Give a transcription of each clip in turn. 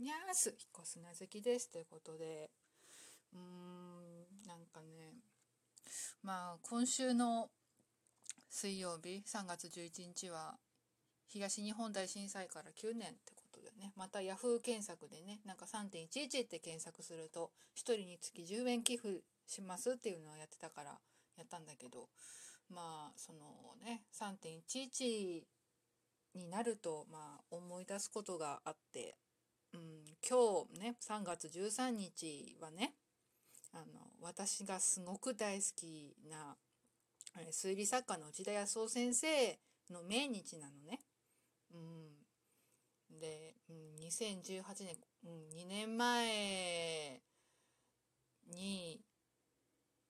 にゃーす、引っ越すなずきです。ということで、うーん、なんかね、まあ、今週の水曜日、3月11日は、東日本大震災から9年ってことでね、また Yahoo 検索でね、なんか3.11って検索すると、1人につき10円寄付しますっていうのをやってたから、やったんだけど、まあ、そのね、3.11になると、まあ、思い出すことがあって、うん、今日ね3月13日はねあの私がすごく大好きな推理作家の内田康夫先生の命日なのね。うん、で、うん、2018年、うん、2年前に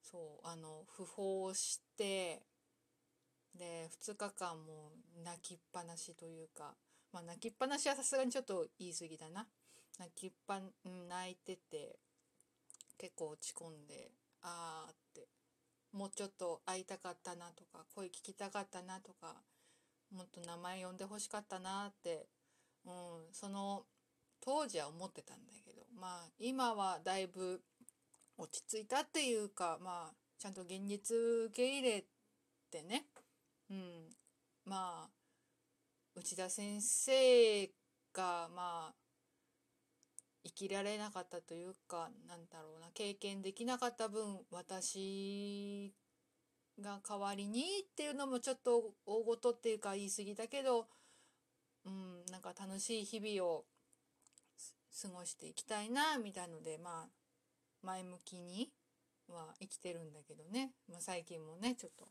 そうあの訃報をしてで2日間も泣きっぱなしというかまあ、泣きっぱなしはさすがにちょっと言い過ぎだな泣きっぱ泣いてて結構落ち込んであーって。もうちょっと会いたかったなとか声聞きたかったなとかもっと名前呼んでほしかったなって、うん、その当時は思ってたんだけどまあ今はだいぶ落ち着いたっていうかまあちゃんと現実受け入れてね、うん、まあ内田先生がまあ生きられなかったというかなんだろうな経験できなかった分私が代わりにっていうのもちょっと大ごとっていうか言い過ぎだけど、うん、なんか楽しい日々を過ごしていきたいなみたいのでまあ前向きには生きてるんだけどね、まあ、最近もねちょっと、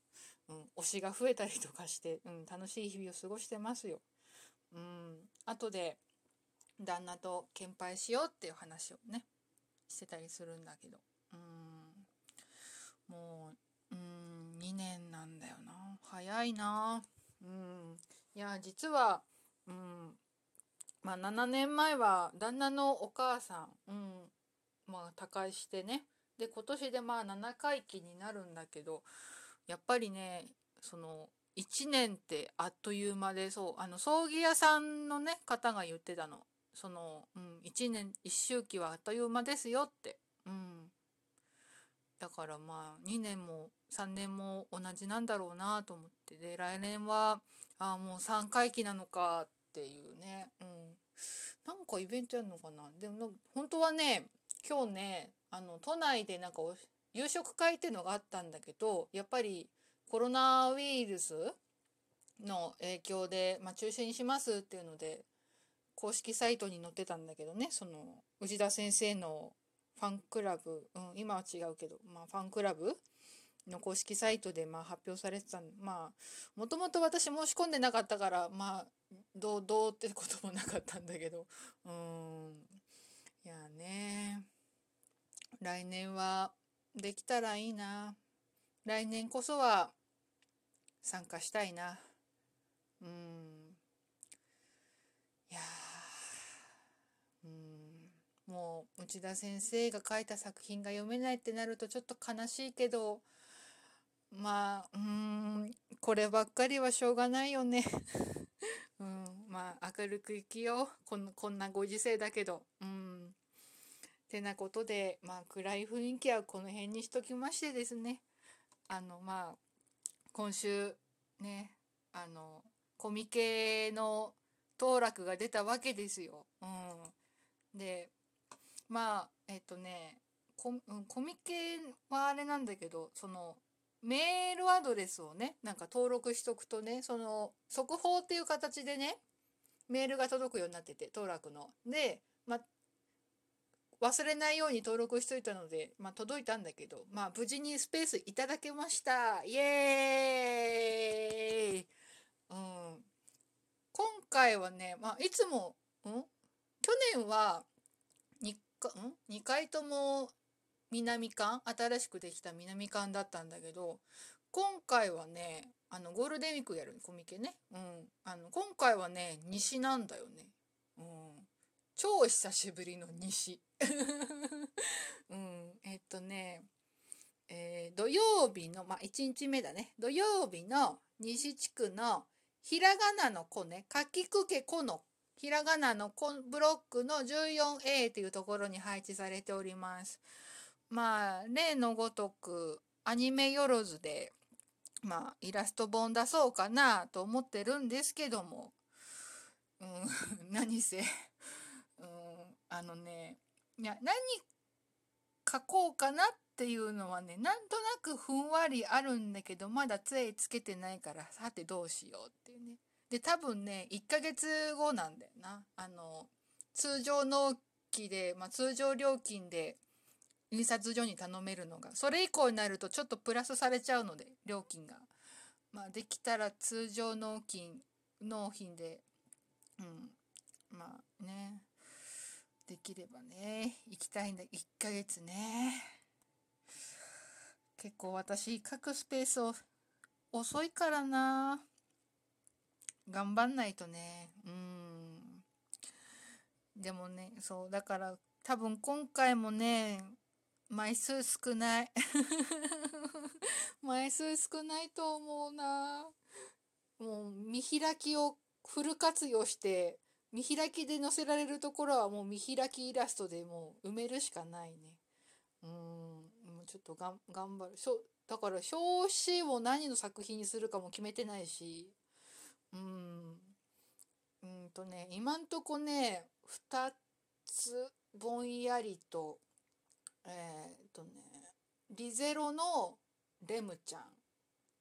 うん、推しが増えたりとかして、うん、楽しい日々を過ごしてますよ。うん、後で旦那と献杯しようっていう話をねしてたりするんだけど。うん。もううん2年なんだよな。早いな。うん。いや実はうん。まあ7年前は旦那のお母さんうん。まあ他界してね。で今年でまあ7回忌になるんだけどやっぱりねその1年ってあっという間でそうあの葬儀屋さんのね方が言ってたの。その、うん、1年1周期はあっという間ですよって、うん、だからまあ2年も3年も同じなんだろうなと思って。で来年はあもう3回忌なのかっていうね、うん、なんかイベントやるのかな。でも本当はね今日ねあの都内でなんか夕食会っていうのがあったんだけどやっぱりコロナウイルスの影響で、まあ、中止にしますっていうので公式サイトに載ってたんだけどねその内田先生のファンクラブ、うん、今は違うけど、まあ、ファンクラブの公式サイトでまあ発表されてたまあもともと私申し込んでなかったからまあどうどうってこともなかったんだけど。うん。いやね。来年はできたらいいな。来年こそは参加したいな。うんいやうんもう内田先生が書いた作品が読めないってなるとちょっと悲しいけどまあうんこればっかりはしょうがないよね。うん、まあ明るく生きよう。こんこんなご時世だけど。うん。てなことで、まあ、暗い雰囲気はこの辺にしときましてですね、あの、まあ、今週、ね、あの、コミケの当落が出たわけですよ。うん。で、まあ、えっとね、ココミケはあれなんだけど、その、メールアドレスをね、なんか登録しとくとね、その、速報っていう形でね、メールが届くようになってて、当落の。で、ま、忘れないように登録しといたので、ま、届いたんだけど、まあ、無事にスペースいただけました。イエーイうん。今回はね、ま、いつも、ん？去年は、ん ?2 回とも南館？新しくできた南館だったんだけど、今回はね、あの、ゴールデンウィークやるコミケね。うん。あの、今回はね、西なんだよね。うん。超久しぶりの西。うん、えっとね、えー、土曜日の、まあ、1日目だね。土曜日の西地区のひらがなの子ね、かきくけこのひらがなのブロックの 14A っていうところに配置されております。まあ例のごとくアニメよろずでまあイラスト本出そうかなと思ってるんですけども、うん、何せ、うん、あのねいや何書こうかなっていうのはねなんとなくふんわりあるんだけどまだ杖つけてないからさてどうしようっていうね。で多分ね1ヶ月後なんだよな。あの通常納期で、まあ、通常料金で印刷所に頼めるのがそれ以降になるとちょっとプラスされちゃうので料金が、まあ、できたら通常納金納品でうんまあねできればね行きたいんだ。1ヶ月ね。結構私書くスペースを遅いからな。頑張んないとね。うん。でもねそうだから多分今回もね枚数少ない。枚数少ないと思うな。もう見開きをフル活用して見開きで載せられるところはもう見開きイラストでもう埋めるしかないね。うん。もうちょっとがん頑張る。だから表紙を何の作品にするかも決めてないし。うん。うんとね今んとこね2つぼんやりとえー、っとねリゼロのレムちゃん。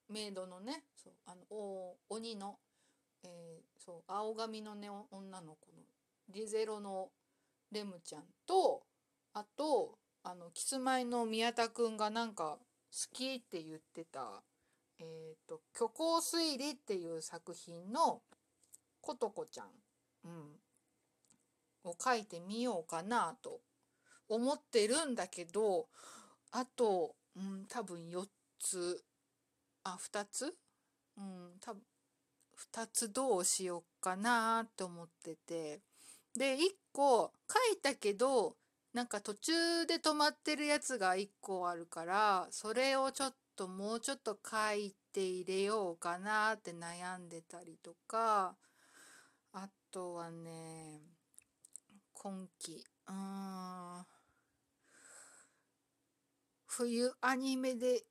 メイドのねそうあのお鬼の、えー、そう青髪のね女の子のリゼロのレムちゃんとあとあのキスマイの宮田くんがなんか好きって言ってたえっ、ー、と「虚構推理」っていう作品のことこちゃん、うん、を書いてみようかなと思ってるんだけどあと、うん、多分4つあ2つ？うん多分2つどうしようかなって思ってて。で1個書いたけどなんか途中で止まってるやつが1個あるからそれをちょっともうちょっと書いて入れようかなって悩んでたりとかあとはね今期うん冬アニメで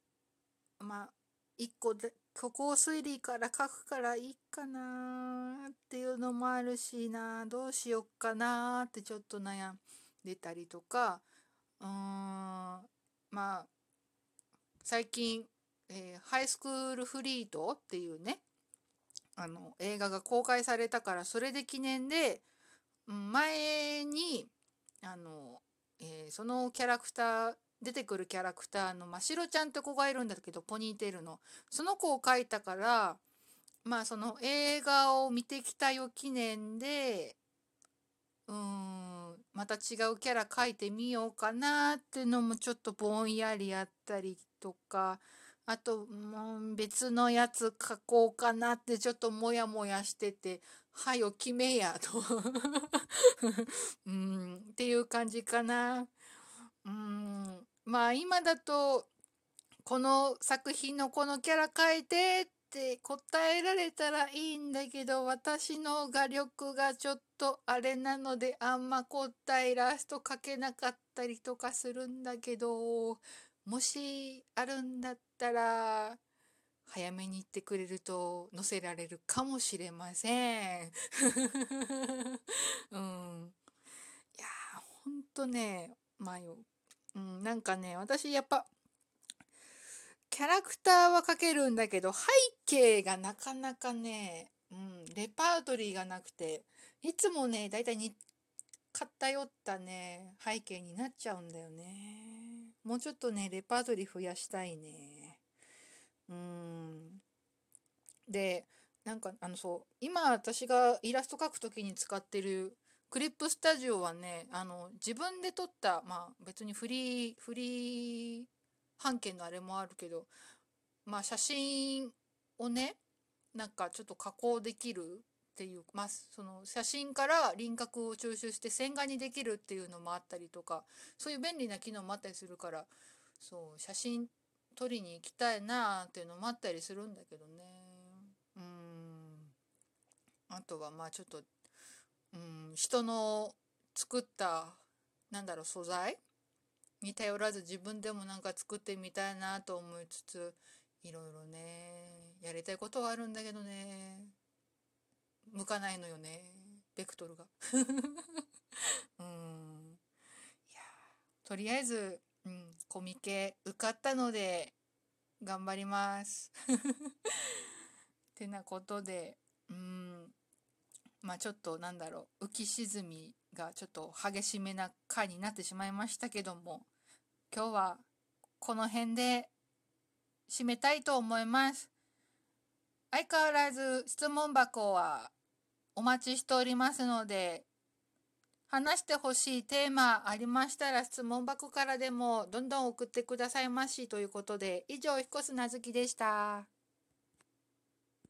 まあ一個で虚構推理から書くからいいかなっていうのもあるしなどうしよっかなってちょっと悩んでたりとかうーんまあ最近、えー、ハイスクールフリートっていうねあの映画が公開されたからそれで記念で前にあの、えー、そのキャラクター出てくるキャラクターのましろちゃんって子がいるんだけどポニーテールのその子を描いたからまあその映画を見てきたよ記念でうーんまた違うキャラ描いてみようかなっていうのもちょっとぼんやりあったりとかあともう別のやつ描こうかなってちょっとモヤモヤしてて「はよ決めや」と うんっていう感じかな。うんまあ今だとこの作品のこのキャラ描いてって答えられたらいいんだけど私の画力がちょっとあれなのであんま凝ったイラスト描けなかったりとかするんだけどもしあるんだったら早めに言ってくれると載せられるかもしれません。うん。いやほんとね、迷う。うん、なんかね、私やっぱ、キャラクターは描けるんだけど、背景がなかなかね、うん、レパートリーがなくて、いつもね、だいたいに偏ったね、背景になっちゃうんだよね。もうちょっとね、レパートリー増やしたいね。うん。で、なんかあのそう、今私がイラスト描く時に使ってるクリップスタジオはねあの自分で撮ったまあ別にフリーフリー半径のあれもあるけどまあ写真をねなんかちょっと加工できるっていうまあその写真から輪郭を抽出して線画にできるっていうのもあったりとかそういう便利な機能もあったりするからそう写真撮りに行きたいなっていうのもあったりするんだけどね。うん。あとはまあちょっとうん、人の作ったなんだろう素材に頼らず自分でもなんか作ってみたいなと思いつついろいろねやりたいことはあるんだけどね。向かないのよね。ベクトルが。うん。いやとりあえず、うん、コミケ受かったので頑張ります。ってなことでうん。まあちょっとなんだろう。浮き沈みがちょっと激しめな回になってしまいましたけども今日はこの辺で締めたいと思います。相変わらず質問箱はお待ちしておりますので話してほしいテーマありましたら質問箱からでもどんどん送ってくださいましということで以上彦砂月でした。